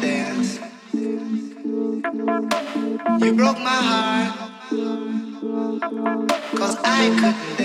dance. You broke my heart, cause I couldn't.